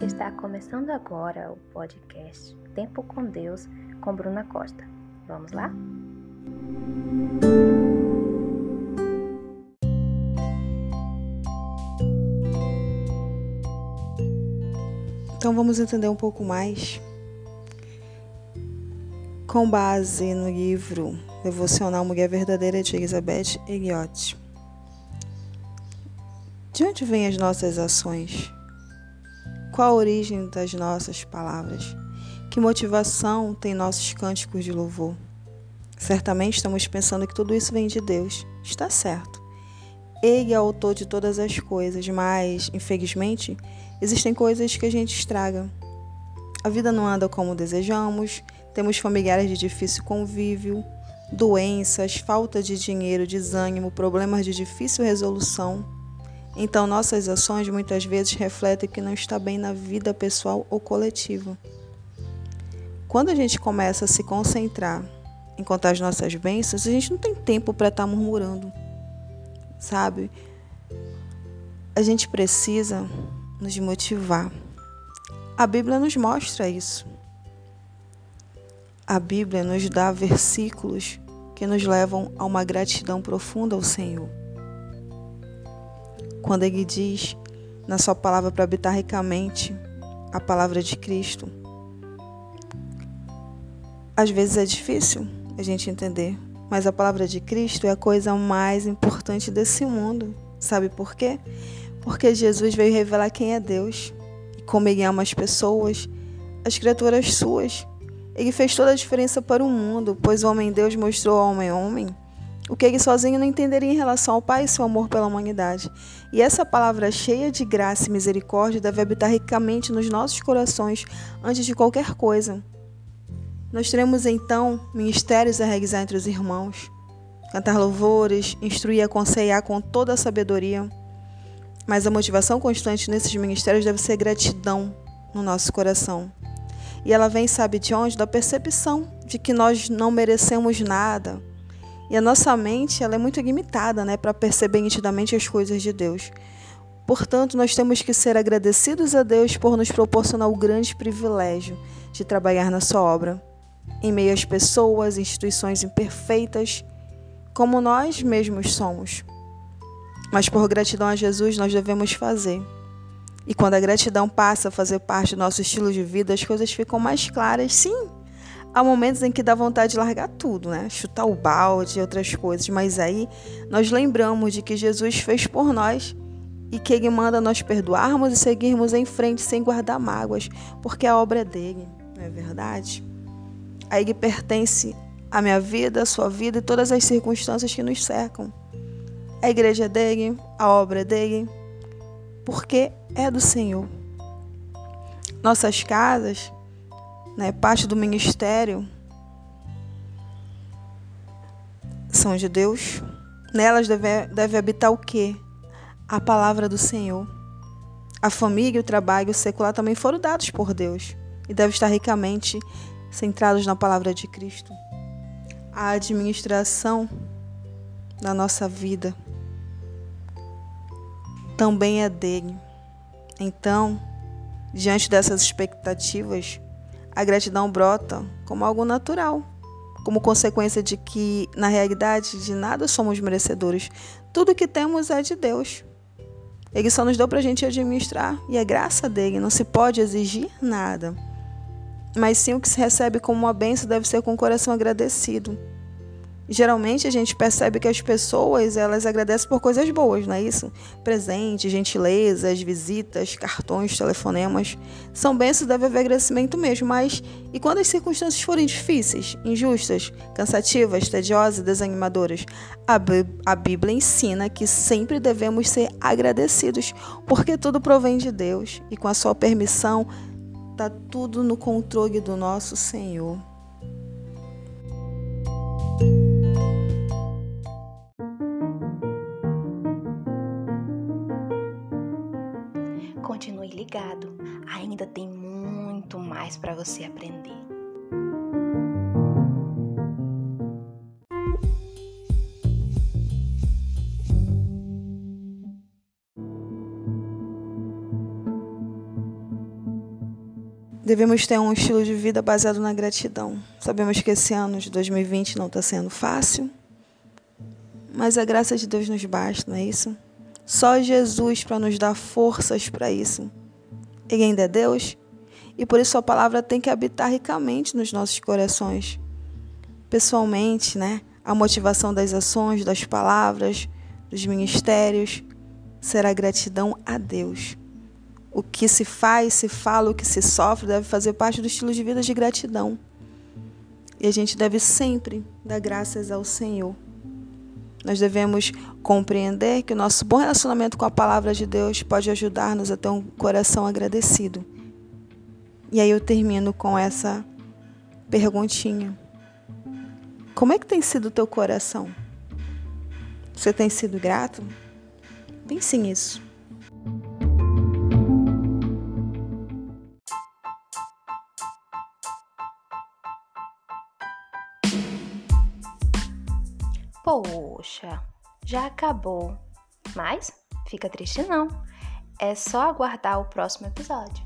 Está começando agora o podcast Tempo com Deus com Bruna Costa. Vamos lá? Então vamos entender um pouco mais com base no livro Devocional Mulher Verdadeira de Elizabeth Elliot. De onde vêm as nossas ações? Qual a origem das nossas palavras? Que motivação tem nossos cânticos de louvor? Certamente estamos pensando que tudo isso vem de Deus. Está certo. Ele é autor de todas as coisas, mas, infelizmente, existem coisas que a gente estraga. A vida não anda como desejamos, temos familiares de difícil convívio, doenças, falta de dinheiro, desânimo, problemas de difícil resolução. Então, nossas ações muitas vezes refletem que não está bem na vida pessoal ou coletiva. Quando a gente começa a se concentrar em contar as nossas bênçãos, a gente não tem tempo para estar tá murmurando, sabe? A gente precisa nos motivar. A Bíblia nos mostra isso. A Bíblia nos dá versículos que nos levam a uma gratidão profunda ao Senhor quando ele diz na sua palavra para habitar ricamente a palavra de Cristo. Às vezes é difícil a gente entender, mas a palavra de Cristo é a coisa mais importante desse mundo. Sabe por quê? Porque Jesus veio revelar quem é Deus e como ele ama as pessoas, as criaturas suas. Ele fez toda a diferença para o mundo, pois o homem Deus mostrou ao homem homem o que ele sozinho não entenderia em relação ao Pai e seu amor pela humanidade. E essa palavra cheia de graça e misericórdia deve habitar ricamente nos nossos corações antes de qualquer coisa. Nós teremos então ministérios a realizar entre os irmãos, cantar louvores, instruir e aconselhar com toda a sabedoria. Mas a motivação constante nesses ministérios deve ser gratidão no nosso coração. E ela vem, sabe de onde? Da percepção de que nós não merecemos nada e a nossa mente ela é muito limitada né, para perceber nitidamente as coisas de Deus. Portanto, nós temos que ser agradecidos a Deus por nos proporcionar o grande privilégio de trabalhar na sua obra, em meio às pessoas, instituições imperfeitas, como nós mesmos somos. Mas por gratidão a Jesus, nós devemos fazer. E quando a gratidão passa a fazer parte do nosso estilo de vida, as coisas ficam mais claras, sim, Há momentos em que dá vontade de largar tudo, né? Chutar o balde e outras coisas, mas aí nós lembramos de que Jesus fez por nós e que Ele manda nós perdoarmos e seguirmos em frente sem guardar mágoas, porque a obra é dele, não é verdade? A Ele pertence a minha vida, a sua vida e todas as circunstâncias que nos cercam. A igreja é dele, a obra é dele, porque é do Senhor. Nossas casas né, parte do ministério são de Deus. Nelas deve, deve habitar o quê? A palavra do Senhor. A família o trabalho secular também foram dados por Deus e devem estar ricamente centrados na palavra de Cristo. A administração da nossa vida também é dele. Então, diante dessas expectativas, a gratidão brota como algo natural, como consequência de que, na realidade, de nada somos merecedores. Tudo que temos é de Deus. Ele só nos deu para a gente administrar e é graça dele, não se pode exigir nada. Mas sim o que se recebe como uma benção deve ser com o coração agradecido. Geralmente a gente percebe que as pessoas elas agradecem por coisas boas, não é isso? Presentes, gentilezas, visitas, cartões, telefonemas. São bênçãos, deve haver agradecimento mesmo, mas e quando as circunstâncias forem difíceis, injustas, cansativas, tediosas e desanimadoras? A, a Bíblia ensina que sempre devemos ser agradecidos, porque tudo provém de Deus e com a sua permissão está tudo no controle do nosso Senhor. Continue ligado, ainda tem muito mais para você aprender. Devemos ter um estilo de vida baseado na gratidão. Sabemos que esse ano de 2020 não está sendo fácil, mas a graça de Deus nos basta, não é isso? Só Jesus para nos dar forças para isso. Ele ainda é Deus e por isso a palavra tem que habitar ricamente nos nossos corações. Pessoalmente, né? A motivação das ações, das palavras, dos ministérios será gratidão a Deus o que se faz, se fala, o que se sofre deve fazer parte do estilo de vida de gratidão. E a gente deve sempre dar graças ao Senhor. Nós devemos compreender que o nosso bom relacionamento com a palavra de Deus pode ajudar-nos a ter um coração agradecido. E aí eu termino com essa perguntinha. Como é que tem sido o teu coração? Você tem sido grato? Pense nisso. Poxa, já acabou. Mas fica triste não. É só aguardar o próximo episódio.